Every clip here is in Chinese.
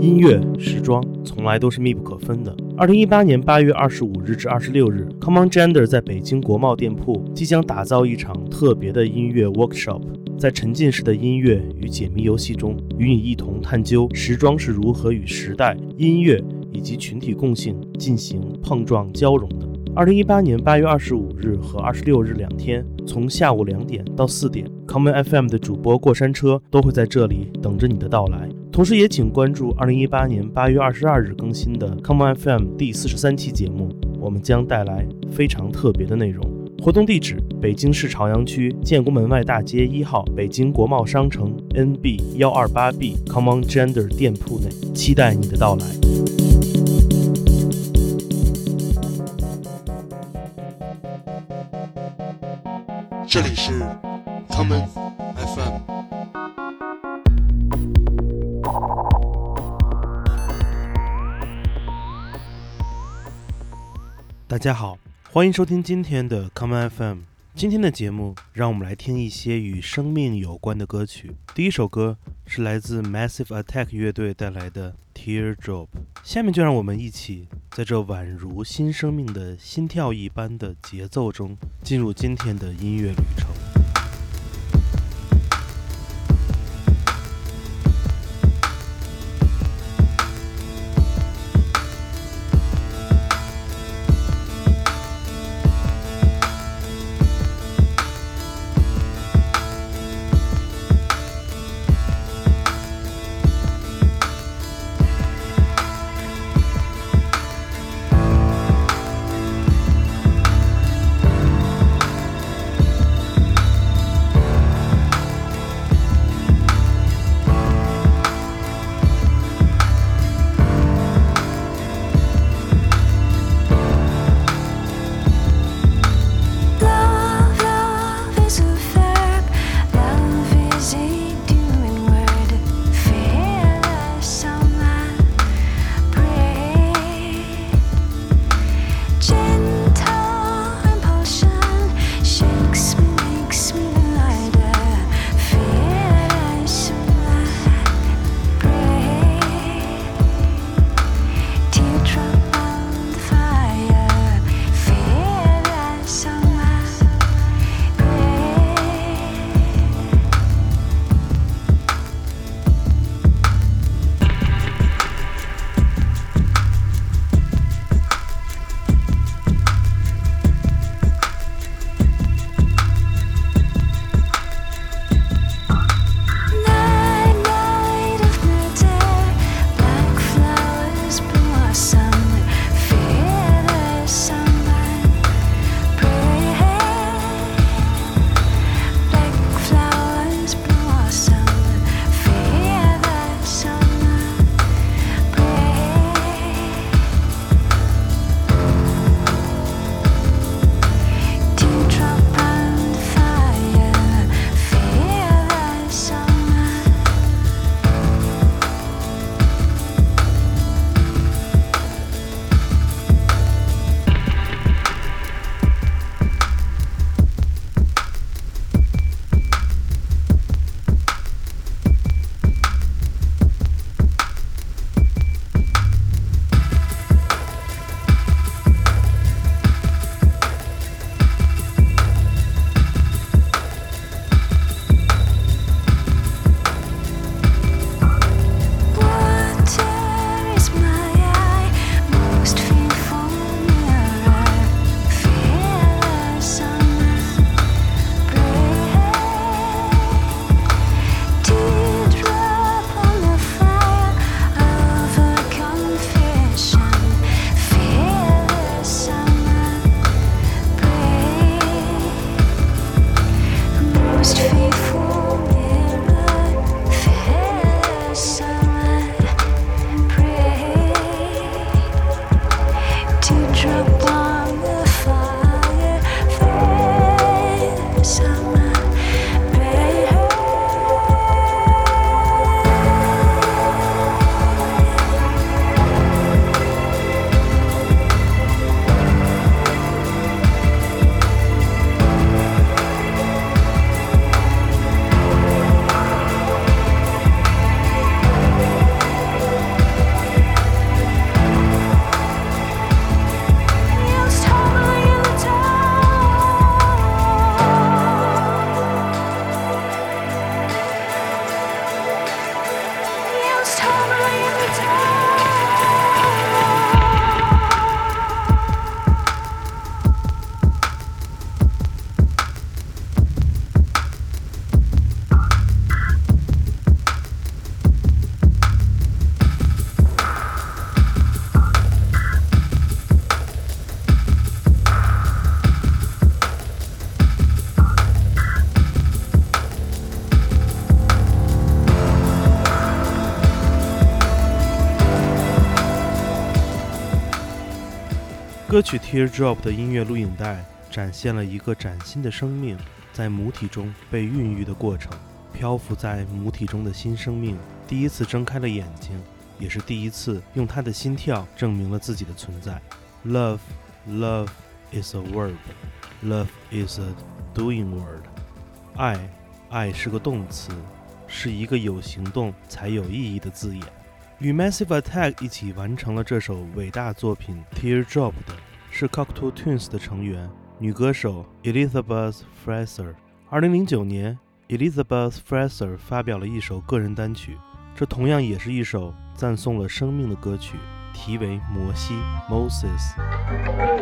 音乐、时装从来都是密不可分的。二零一八年八月二十五日至二十六日，Come On Gender 在北京国贸店铺即将打造一场特别的音乐 workshop，在沉浸式的音乐与解谜游戏中，与你一同探究时装是如何与时代、音乐以及群体共性进行碰撞交融的。二零一八年八月二十五日和二十六日两天，从下午两点到四点，Come On FM 的主播过山车都会在这里等着你的到来。同时，也请关注二零一八年八月二十二日更新的 Come On FM 第四十三期节目，我们将带来非常特别的内容。活动地址：北京市朝阳区建国门外大街一号北京国贸商城 NB 幺二八 B Come On Gender 店铺内，期待你的到来。这里是 Common FM。大家好，欢迎收听今天的 Common FM。今天的节目，让我们来听一些与生命有关的歌曲。第一首歌是来自 Massive Attack 乐队带来的 Teardrop。下面就让我们一起在这宛如新生命的心跳一般的节奏中，进入今天的音乐旅程。歌曲《Teardrop》的音乐录影带展现了一个崭新的生命在母体中被孕育的过程。漂浮在母体中的新生命第一次睁开了眼睛，也是第一次用他的心跳证明了自己的存在。Love, love is a verb. Love is a doing word. 爱，爱是个动词，是一个有行动才有意义的字眼。与 Massive Attack 一起完成了这首伟大作品《Teardrop》的是 Cocteau Twins 的成员女歌手 Elizabeth Fraser。二零零九年。Elizabeth Fraser 发表了一首个人单曲，这同样也是一首赞颂了生命的歌曲，题为《摩西》（Moses）。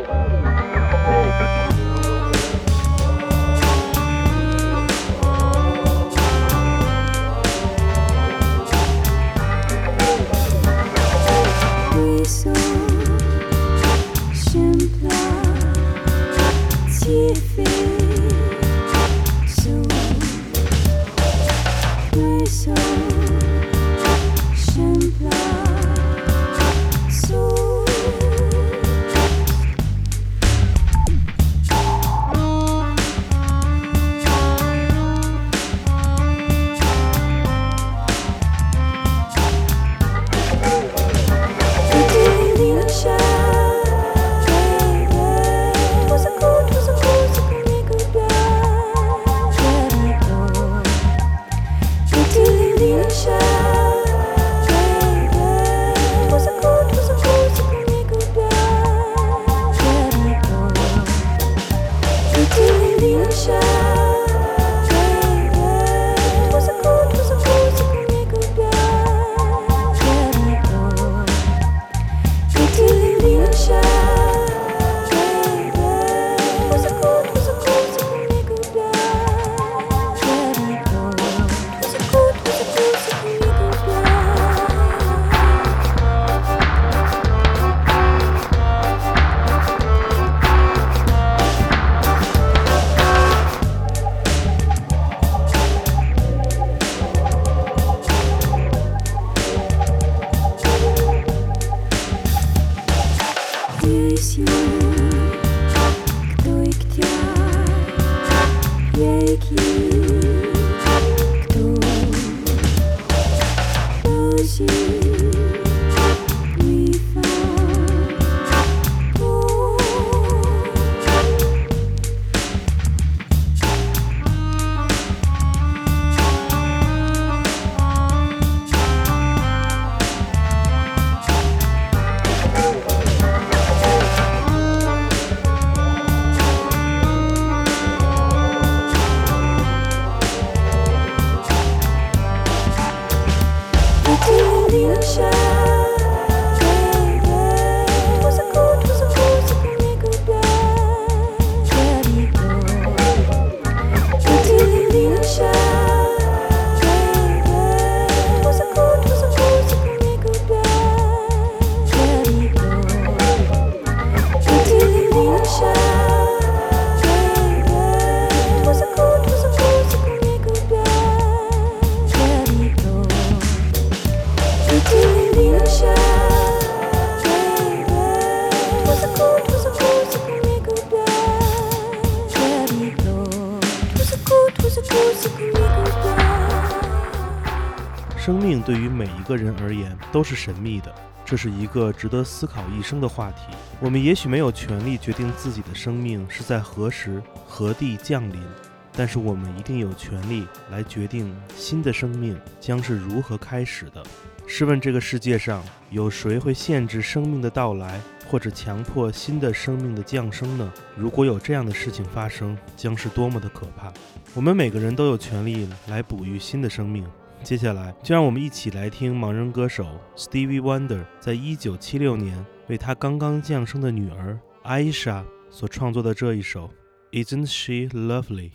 个人而言都是神秘的，这是一个值得思考一生的话题。我们也许没有权利决定自己的生命是在何时何地降临，但是我们一定有权利来决定新的生命将是如何开始的。试问这个世界上有谁会限制生命的到来，或者强迫新的生命的降生呢？如果有这样的事情发生，将是多么的可怕！我们每个人都有权利来哺育新的生命。接下来，就让我们一起来听盲人歌手 Stevie Wonder 在一九七六年为他刚刚降生的女儿 Aisha 所创作的这一首《Isn't She Lovely》。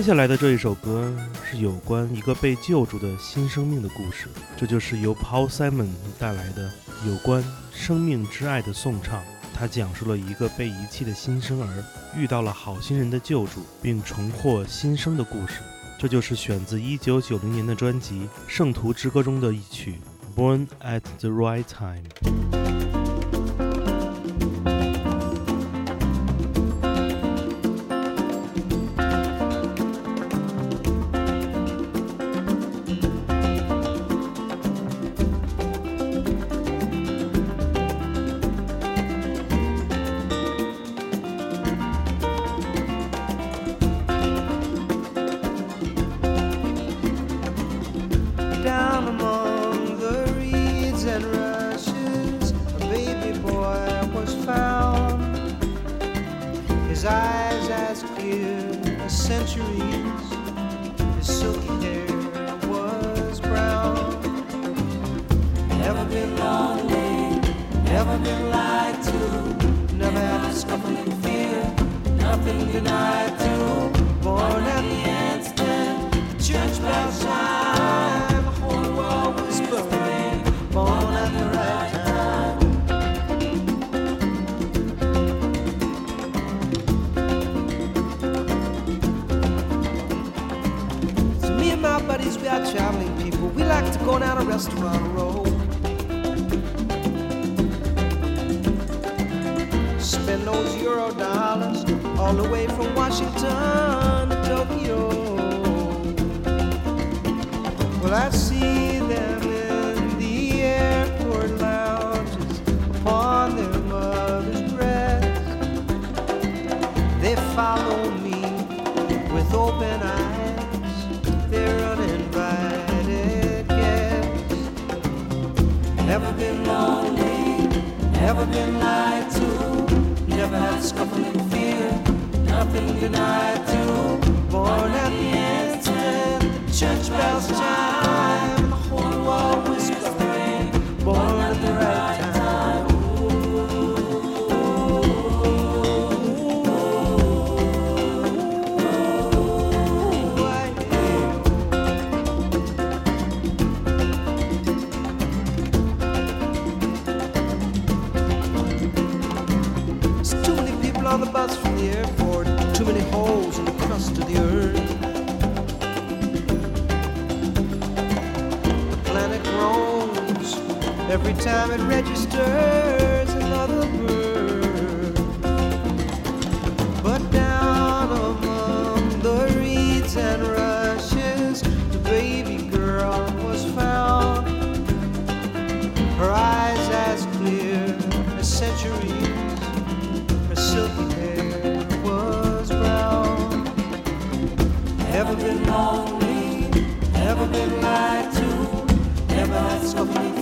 接下来的这一首歌是有关一个被救助的新生命的故事，这就是由 Paul Simon 带来的有关生命之爱的颂唱。他讲述了一个被遗弃的新生儿遇到了好心人的救助，并重获新生的故事。这就是选自1990年的专辑《圣徒之歌》中的一曲《Born at the Right Time》。Nothing denied to. Born at the instant, church bells chime, are traveling people. We like to go down a restaurant road. Spend those euro dollars all the way from Washington to Tokyo. Well, I see Never been lonely, never been lied to, never had scuffling fear, nothing denied to. Born at the the church bells chime, the earth. The planet groans every time it registers another birth. Been lonely, never been lied to, never had scuffling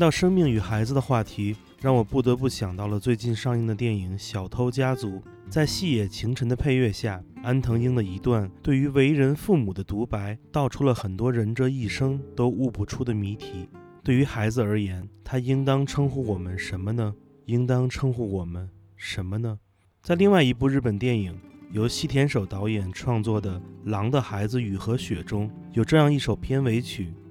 到生命与孩子的话题，让我不得不想到了最近上映的电影《小偷家族》。在细野晴臣的配乐下，安藤英的一段对于为人父母的独白，道出了很多人这一生都悟不出的谜题。对于孩子而言，他应当称呼我们什么呢？应当称呼我们什么呢？在另外一部日本电影由西田守导演创作的《狼的孩子雨和雪》中，有这样一首片尾曲，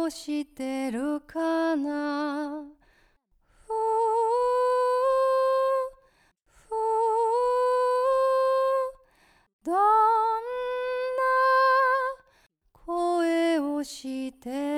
どーしてるかな？ふどんな声をしてる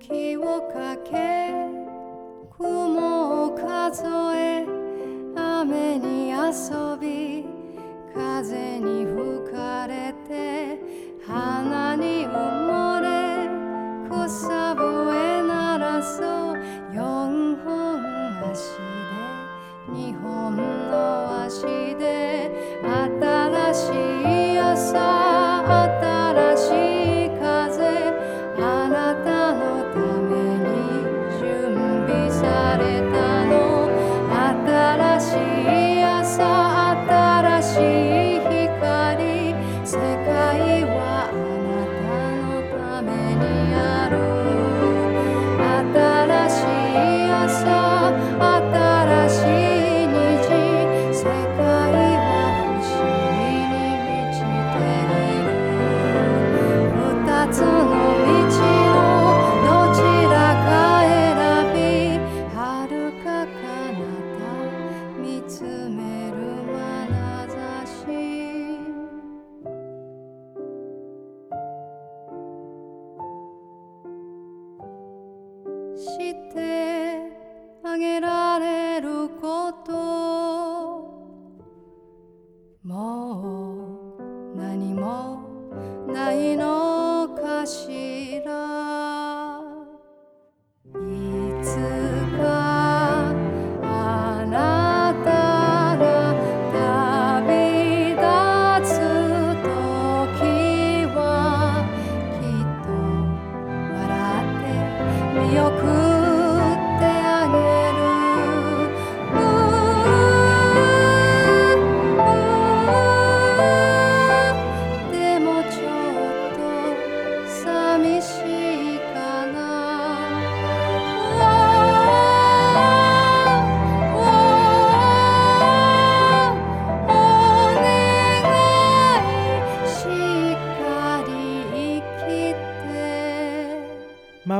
雪をかけ雲を数え雨に遊び風に吹かれて花に埋もれ草笛鳴らそう四本足で二本の足で新しい朝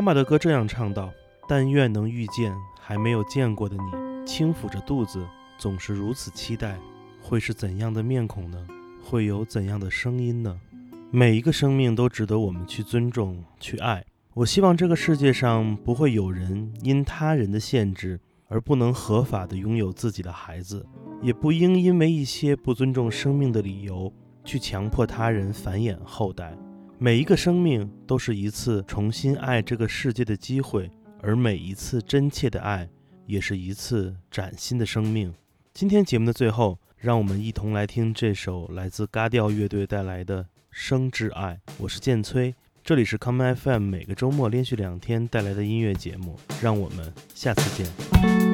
妈妈的歌这样唱道：“但愿能遇见还没有见过的你，轻抚着肚子，总是如此期待，会是怎样的面孔呢？会有怎样的声音呢？每一个生命都值得我们去尊重、去爱。我希望这个世界上不会有人因他人的限制而不能合法的拥有自己的孩子，也不应因为一些不尊重生命的理由去强迫他人繁衍后代。”每一个生命都是一次重新爱这个世界的机会，而每一次真切的爱，也是一次崭新的生命。今天节目的最后，让我们一同来听这首来自嘎调乐队带来的《生之爱》。我是剑崔，这里是 Come FM，每个周末连续两天带来的音乐节目，让我们下次见。